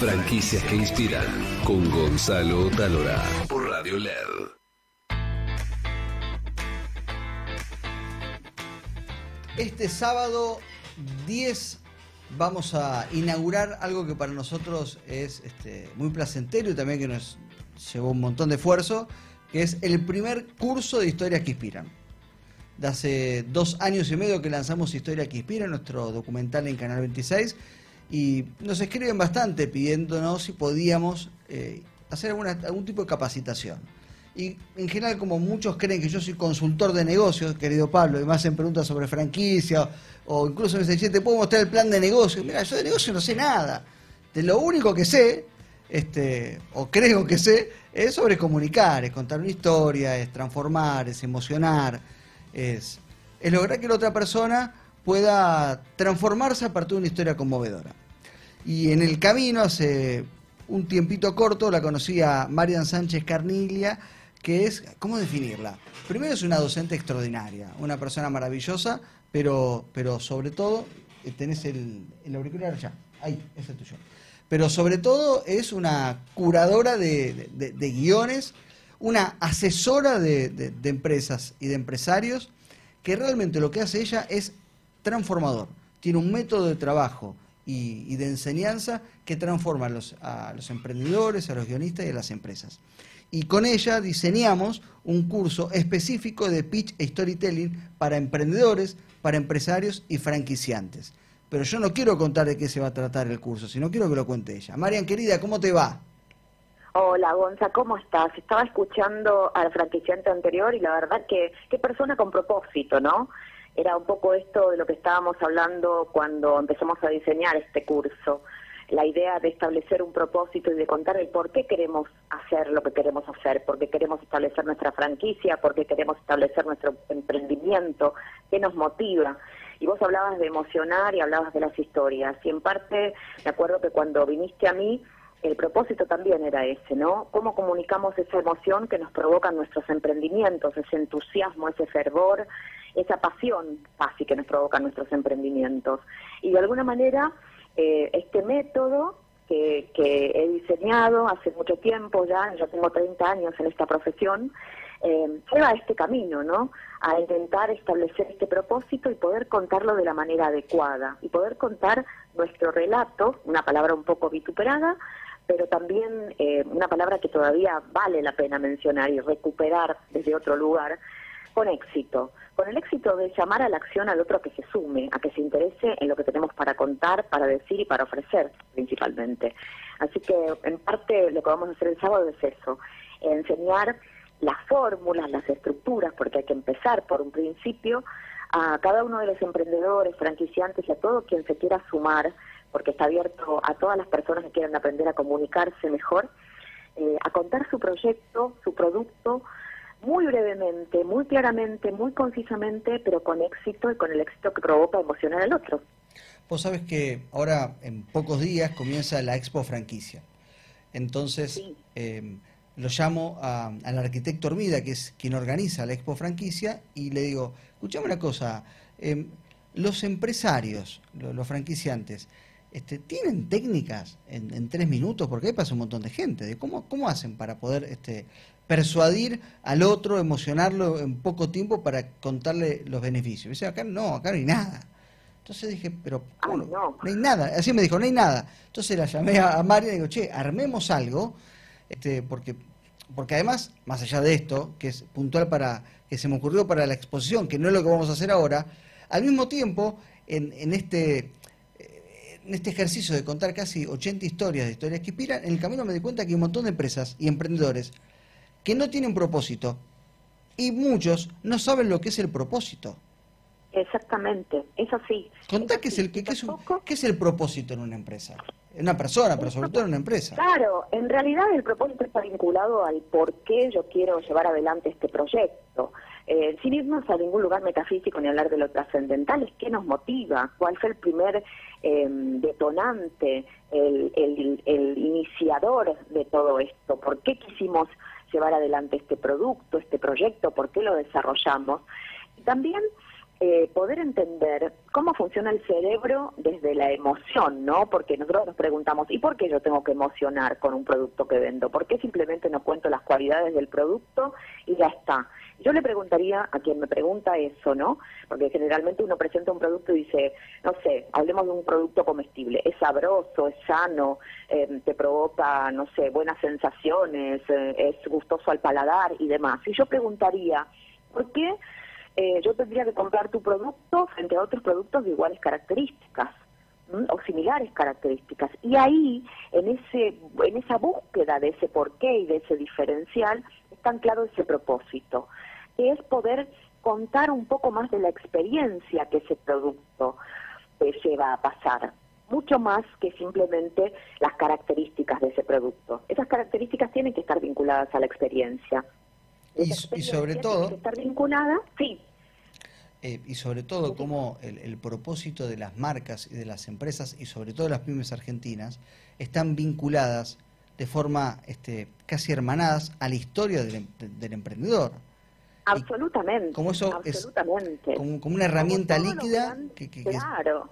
Franquicias que inspiran con Gonzalo Talora por Radio LED. Este sábado 10 vamos a inaugurar algo que para nosotros es este, muy placentero y también que nos llevó un montón de esfuerzo, que es el primer curso de historias que inspiran. De hace dos años y medio que lanzamos Historia que Inspira, nuestro documental en Canal 26, y nos escriben bastante pidiéndonos si podíamos eh, hacer algún tipo de capacitación. Y en general, como muchos creen que yo soy consultor de negocios, querido Pablo, y me hacen preguntas sobre franquicia, o incluso me dicen, ¿te puedo mostrar el plan de negocio? Mira, yo de negocio no sé nada. De lo único que sé, este, o creo que sé, es sobre comunicar, es contar una historia, es transformar, es emocionar, es, es lograr que la otra persona pueda transformarse a partir de una historia conmovedora. Y en el camino, hace un tiempito corto, la conocí a Marian Sánchez Carnilia, que es, ¿cómo definirla? Primero es una docente extraordinaria, una persona maravillosa, pero, pero sobre todo, eh, tenés el, el auricular ya, ahí, ese es tuyo. Pero sobre todo es una curadora de, guiones, una asesora de empresas y de empresarios, que realmente lo que hace ella es transformador. Tiene un método de trabajo y, de enseñanza que transforma a los, a los emprendedores, a los guionistas y a las empresas. Y con ella diseñamos un curso específico de pitch e storytelling para emprendedores, para empresarios y franquiciantes. Pero yo no quiero contar de qué se va a tratar el curso, sino quiero que lo cuente ella. Marian, querida, ¿cómo te va? Hola, Gonza, ¿cómo estás? Estaba escuchando al franquiciante anterior y la verdad que qué persona con propósito, ¿no? Era un poco esto de lo que estábamos hablando cuando empezamos a diseñar este curso, la idea de establecer un propósito y de contar el por qué queremos hacer lo que queremos hacer, por qué queremos establecer nuestra franquicia, por qué queremos establecer nuestro emprendimiento, qué nos motiva. Y vos hablabas de emocionar y hablabas de las historias. Y en parte, me acuerdo que cuando viniste a mí, el propósito también era ese, ¿no? Cómo comunicamos esa emoción que nos provocan nuestros emprendimientos, ese entusiasmo, ese fervor, esa pasión casi que nos provocan nuestros emprendimientos. Y de alguna manera, eh, este método que, que, he diseñado hace mucho tiempo ya, ya tengo 30 años en esta profesión, eh, lleva a este camino, ¿no? A intentar establecer este propósito y poder contarlo de la manera adecuada y poder contar nuestro relato, una palabra un poco vituperada, pero también eh, una palabra que todavía vale la pena mencionar y recuperar desde otro lugar, con éxito, con el éxito de llamar a la acción al otro a que se sume, a que se interese en lo que tenemos para contar, para decir y para ofrecer principalmente. Así que en parte lo que vamos a hacer el sábado es eso, enseñar las fórmulas, las estructuras, porque hay que empezar por un principio, a cada uno de los emprendedores, franquiciantes y a todo quien se quiera sumar, porque está abierto a todas las personas que quieran aprender a comunicarse mejor, eh, a contar su proyecto, su producto, muy brevemente, muy claramente, muy concisamente, pero con éxito y con el éxito que provoca emocionar al otro. Vos sabes que ahora en pocos días comienza la Expo Franquicia. Entonces em, lo llamo al arquitecto Hormida, que es quien organiza la Expo Franquicia, y le digo, escuchame una cosa, em, los empresarios, los, franquiciantes, este, ¿tienen técnicas en, tres minutos? Porque ahí pasa un montón de gente. De cómo, ¿Cómo hacen para poder este, persuadir al otro, emocionarlo en poco tiempo para contarle los beneficios. Me dice, acá no, acá no hay nada. Entonces dije, pero ¿cómo no? no? hay nada. Así me dijo, no hay nada. Entonces la llamé a, María y digo, che, armemos algo, este, porque, porque además, más allá de esto, que es puntual para, que se me ocurrió para la exposición, que no es lo que vamos a hacer ahora, al mismo tiempo, en, en este este ejercicio de contar casi 80 historias de historias que inspiran, en el camino me di cuenta que hay un montón de empresas y emprendedores que no tienen propósito y muchos no saben lo que es el propósito. Exactamente, es así. Contá qué es, el, qué, es qué es el propósito en una empresa, en una persona, pero sobre todo en una empresa. Claro, en realidad el propósito está vinculado al por qué yo quiero llevar adelante este proyecto. Eh, sin irnos a ningún lugar metafísico ni hablar de lo trascendental, es qué nos motiva, cuál fue el primer em, detonante, el, iniciador de todo esto, por qué quisimos llevar adelante este producto, este proyecto, por qué lo desarrollamos. También eh, poder entender cómo funciona el cerebro desde la emoción, ¿no? Porque nosotros nos preguntamos, ¿y por qué yo tengo que emocionar con un producto que vendo? ¿Por qué simplemente no cuento las cualidades del producto y ya está? Yo le preguntaría a quien me pregunta eso, ¿no? Porque generalmente uno presenta un producto y dice, no sé, hablemos de un producto comestible, es sabroso, es sano, eh, te provoca, no sé, buenas sensaciones, eh, es gustoso al paladar y demás. Y yo preguntaría, ¿por qué? Eh, yo tendría que comprar tu producto frente a otros productos de iguales características o similares características. Y ahí, en, ese, en esa búsqueda de ese porqué y de ese diferencial, está claro ese propósito, es poder contar un poco más de la experiencia que ese producto eh, lleva a pasar mucho más que simplemente las características de ese producto. Esas características tienen que estar vinculadas a la experiencia. Y, sobre todo... estar vinculada, sí. Eh, y sobre todo cómo el, propósito de las marcas y de las empresas y sobre todo las pymes argentinas están vinculadas de forma este, casi hermanadas a la historia del, em, emprendedor. Absolutamente. como eso absolutamente. es como, una herramienta líquida. que, claro.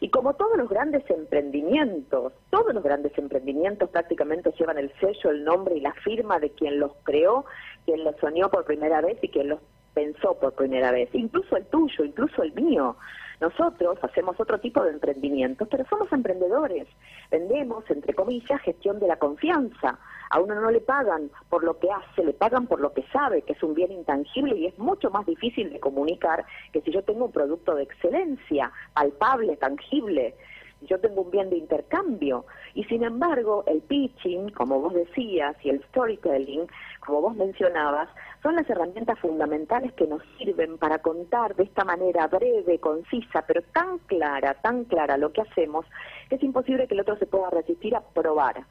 Y como todos los grandes emprendimientos, todos los grandes emprendimientos prácticamente llevan el sello, el nombre y la firma de quien los creó, quien los soñó por primera vez y quien los pensó por primera vez, incluso el tuyo, incluso el mío. Nosotros hacemos otro tipo de emprendimientos, pero somos emprendedores. Vendemos, entre comillas, gestión de la confianza. A uno no le pagan por lo que hace, le pagan por lo que sabe, que es un bien intangible y es mucho más difícil de comunicar que si yo tengo un producto de excelencia, palpable, tangible yo tengo un bien de intercambio. Y sin embargo, el pitching, como vos decías, y el storytelling, como vos mencionabas, son las herramientas fundamentales que nos sirven para contar de esta manera breve, concisa, pero tan clara, tan clara lo que hacemos, que es imposible que el otro se pueda resistir a probar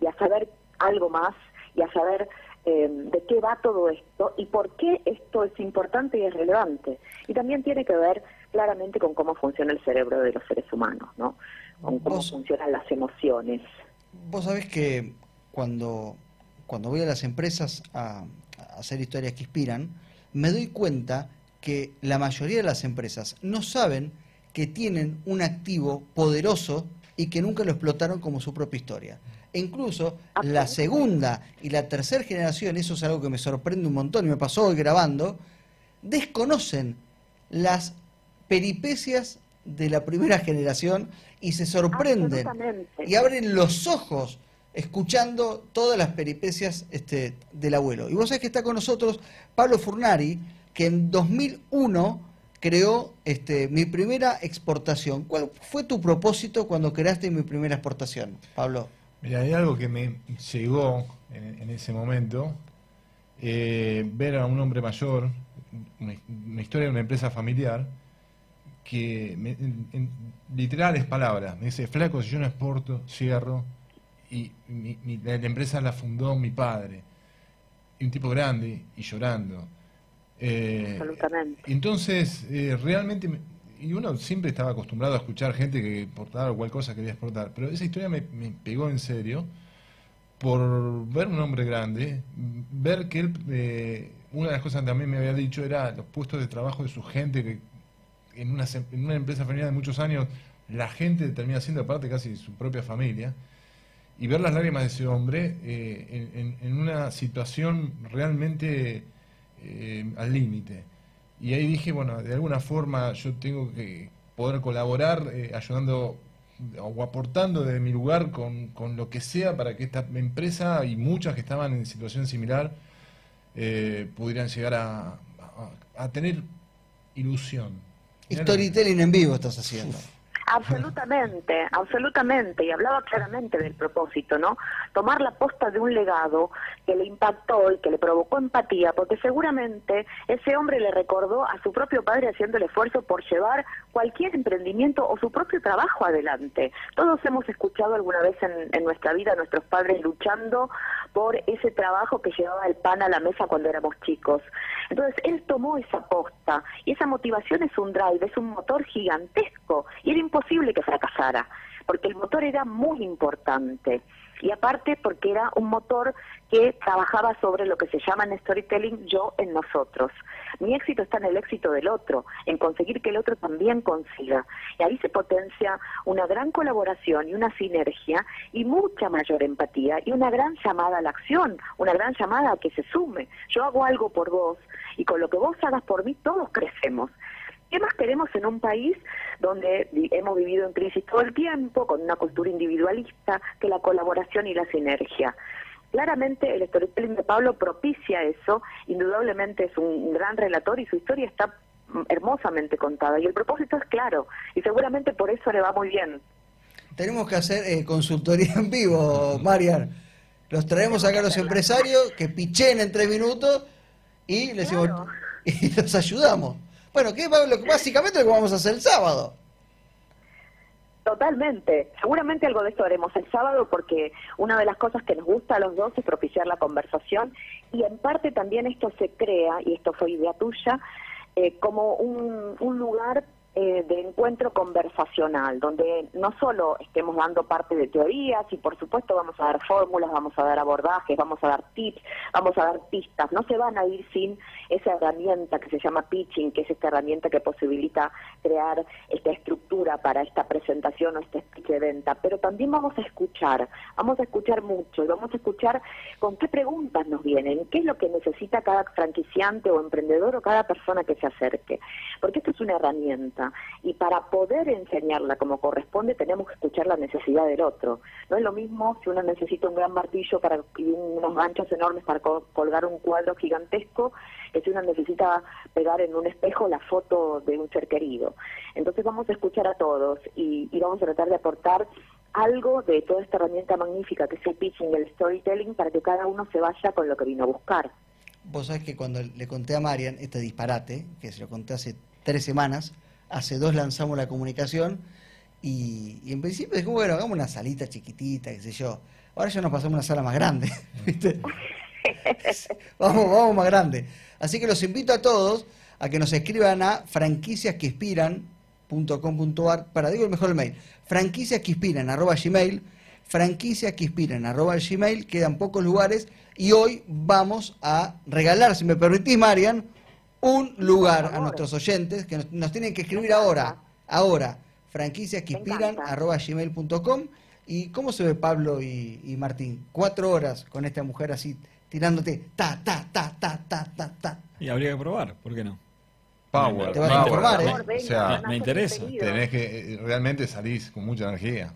y a saber algo más y a saber eh, de qué va todo esto y por qué esto es importante y es relevante. Y también tiene que ver claramente con cómo funciona el cerebro de los seres humanos, ¿no? Con cómo funcionan las emociones. Vos sabés que cuando, cuando voy a las empresas a, hacer historias que inspiran, me doy cuenta que la mayoría de las empresas no saben que tienen un activo poderoso y que nunca lo explotaron como su propia historia. E incluso la segunda y la tercera generación, eso es algo que me sorprende un montón y me pasó hoy grabando, desconocen las peripecias de la primera generación y se sorprenden y abren los ojos escuchando todas las peripecias este, del abuelo. Y vos sabés que está con nosotros Pablo Furnari, que en 2001 creó este, mi primera exportación. ¿Cuál fue tu propósito cuando creaste mi primera exportación, Pablo? Mira, hay algo que me llegó en, ese momento, eh, ver a un hombre mayor, una, historia de una empresa familiar, que en, literales palabras, me dice, flaco, si yo no exporto, cierro, y la, empresa la fundó mi padre, y un tipo grande y llorando. Eh, Absolutamente. Entonces, eh, realmente, y uno siempre estaba acostumbrado a escuchar gente que exportaba cualquier cosa quería exportar, pero esa historia me, pegó en serio por ver un hombre grande, ver que él, eh, una de las cosas que también me había dicho era los puestos de trabajo de su gente, que en una, en una empresa familiar de muchos años, la gente termina siendo parte casi de su propia familia y ver las lágrimas de ese hombre eh, en, una situación realmente eh, al límite. Y ahí dije, bueno, de alguna forma yo tengo que poder colaborar eh, ayudando o aportando desde mi lugar con, con, lo que sea para que esta empresa y muchas que estaban en situación similar pudieran llegar a, a, tener ilusión. Storytelling en vivo estás haciendo. Absolutamente, absolutamente, y hablaba claramente del propósito, ¿no? Tomar la posta de un legado que le impactó y que le provocó empatía, porque seguramente ese hombre le recordó a su propio padre haciendo el esfuerzo por llevar cualquier emprendimiento o su propio trabajo adelante. Todos hemos escuchado alguna vez en, en nuestra vida a nuestros padres luchando por ese trabajo que llevaba el pan a la mesa cuando éramos chicos. Entonces, él tomó esa posta y esa motivación es un drive, es un motor gigantesco y era imposible que fracasara. porque el motor era muy importante y aparte porque era un motor que trabajaba sobre lo que se llama en storytelling yo en nosotros. Mi éxito está en el éxito del otro, en conseguir que el otro también consiga. Y ahí se potencia una gran colaboración y una sinergia y mucha mayor empatía y una gran llamada a la acción, una gran llamada a que se sume. Yo hago algo por vos y con lo que vos hagas por mí todos crecemos. ¿Qué más queremos en un país donde hemos vivido en crisis todo el tiempo, con una cultura individualista, que la colaboración y la sinergia? Claramente el storytelling de Pablo propicia eso, indudablemente es un gran relator y su historia está hermosamente contada y el propósito es claro y seguramente por eso le va muy bien. Tenemos que hacer eh, consultoría en vivo, Marian. Los traemos acá a los empresarios que pichen en tres minutos y les y los ayudamos. Bueno, que es básicamente lo que vamos a hacer el sábado. Totalmente. Seguramente algo de esto haremos el sábado porque una de las cosas que nos gusta a los dos es propiciar la conversación y en parte también esto se crea, y esto fue idea tuya, eh, como un, un lugar eh, de encuentro conversacional, donde no solo estemos dando parte de teorías y por supuesto vamos a dar fórmulas, vamos a dar abordajes, vamos a dar tips, vamos a dar pistas, no se van a ir sin esa herramienta que se llama pitching, que es esta herramienta que posibilita crear esta estructura para esta presentación o este speech de venta, pero también vamos a escuchar, vamos a escuchar mucho y vamos a escuchar con qué preguntas nos vienen, qué es lo que necesita cada franquiciante o emprendedor o cada persona que se acerque, porque esto es una herramienta y para poder enseñarla como corresponde tenemos que escuchar la necesidad del otro. No es lo mismo si uno necesita un gran martillo para, y unos ganchos enormes para colgar un cuadro gigantesco que si uno necesita pegar en un espejo la foto de un ser querido. Entonces vamos a escuchar a todos y, y vamos a tratar de aportar algo de toda esta herramienta magnífica que es el pitching, el storytelling, para que cada uno se vaya con lo que vino a buscar. Vos sabés que cuando le conté a Marian este disparate, que se lo conté hace tres semanas, hace dos lanzamos la comunicación y, en principio como bueno, hagamos una salita chiquitita, qué sé yo. Ahora ya nos pasamos a una sala más grande, ¿viste? vamos, vamos más grande. Así que los invito a todos a que nos escriban a franquiciasqueinspiran.com.ar para digo el mejor el mail, franquicias que inspiran arroba gmail, franquicias que inspiran arroba gmail, quedan pocos lugares y hoy vamos a regalar, si me permitís Marian, un lugar a nuestros oyentes que nos, tienen que escribir ahora, ahora, franquicias que inspiran, arroba gmail.com. ¿Y cómo se ve Pablo y, Martín? Cuatro horas con esta mujer así, tirándote ta, ta, ta, ta, ta, ta, ta. Y habría que probar, ¿por qué no? Power. Te vas a informar, ¿eh? O sea, me interesa. Tenés que, eh, realmente salís con mucha energía.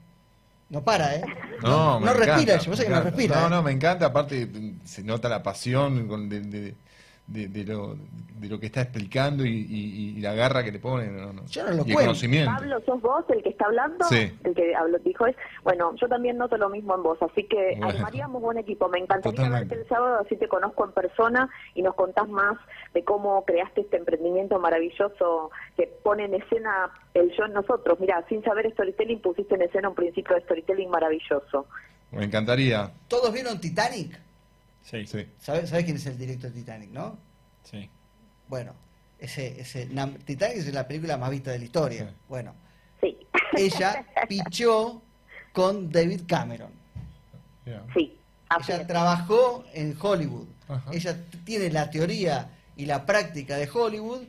No para, ¿eh? No, no, respira, yo sé que no respira. No, ¿eh? no, me encanta, aparte se nota la pasión con, de de, de, lo, de lo que está explicando y, la garra que le pone. Yo no lo y el conocimiento. Pablo, ¿sos vos el que está hablando? Sí. El que habló, dijo es, bueno, yo también noto lo mismo en vos, así que bueno. armaríamos buen equipo. Me encantaría verte el sábado, así te conozco en persona y nos contás más de cómo creaste este emprendimiento maravilloso que pone en escena el yo en nosotros. Mira, sin saber storytelling pusiste en escena un principio de storytelling maravilloso. Me encantaría. ¿Todos vieron Titanic? Sí. sí. ¿Sabes, quién es el director de Titanic, no? Sí. Bueno, ese, ese Titanic es la película más vista de la historia. Bueno, sí. ella pichó con David Cameron. Sí. Ella trabajó en Hollywood. Ella tiene la teoría y la práctica de Hollywood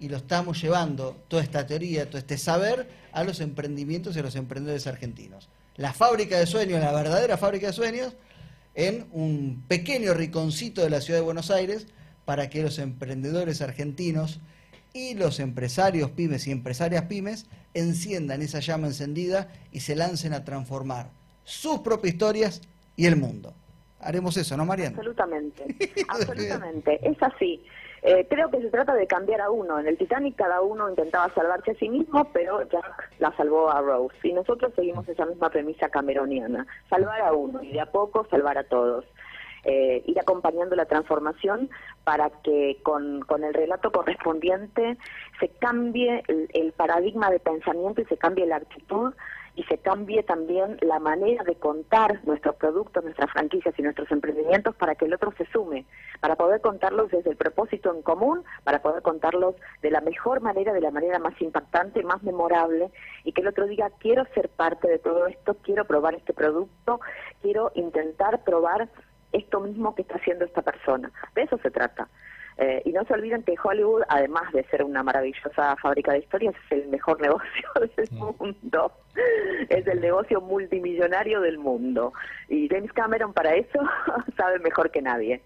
y lo estamos llevando, toda esta teoría, todo este saber, a los emprendimientos y a los emprendedores argentinos. La fábrica de sueños, la verdadera fábrica de sueños, en un pequeño riconcito de la ciudad de Buenos Aires para que los emprendedores argentinos y los empresarios pymes y empresarias pymes enciendan esa llama encendida y se lancen a transformar sus propias historias y el mundo. Haremos eso, ¿no, Mariana? Absolutamente, absolutamente. Es así. Eh, creo que se trata de cambiar a uno. En el Titanic cada uno intentaba salvarse a sí mismo, pero Jack la salvó a Rose. Y nosotros seguimos esa misma premisa cameroniana, salvar a uno y de a poco salvar a todos. Eh, ir acompañando la transformación para que con, con, el relato correspondiente se cambie el, paradigma de pensamiento y se cambie la actitud y se cambie también la manera de contar nuestros productos, nuestras franquicias y nuestros emprendimientos para que el otro se sume, para poder contarlos desde el propósito en común, para poder contarlos de la mejor manera, de la manera más impactante, más memorable, y que el otro diga, quiero ser parte de todo esto, quiero probar este producto, quiero intentar probar esto mismo que está haciendo esta persona. De eso se trata. Eh, y no se olviden que Hollywood, además de ser una maravillosa fábrica de historias, es el mejor negocio del mundo. Es el negocio multimillonario del mundo. Y James Cameron para eso sabe mejor que nadie.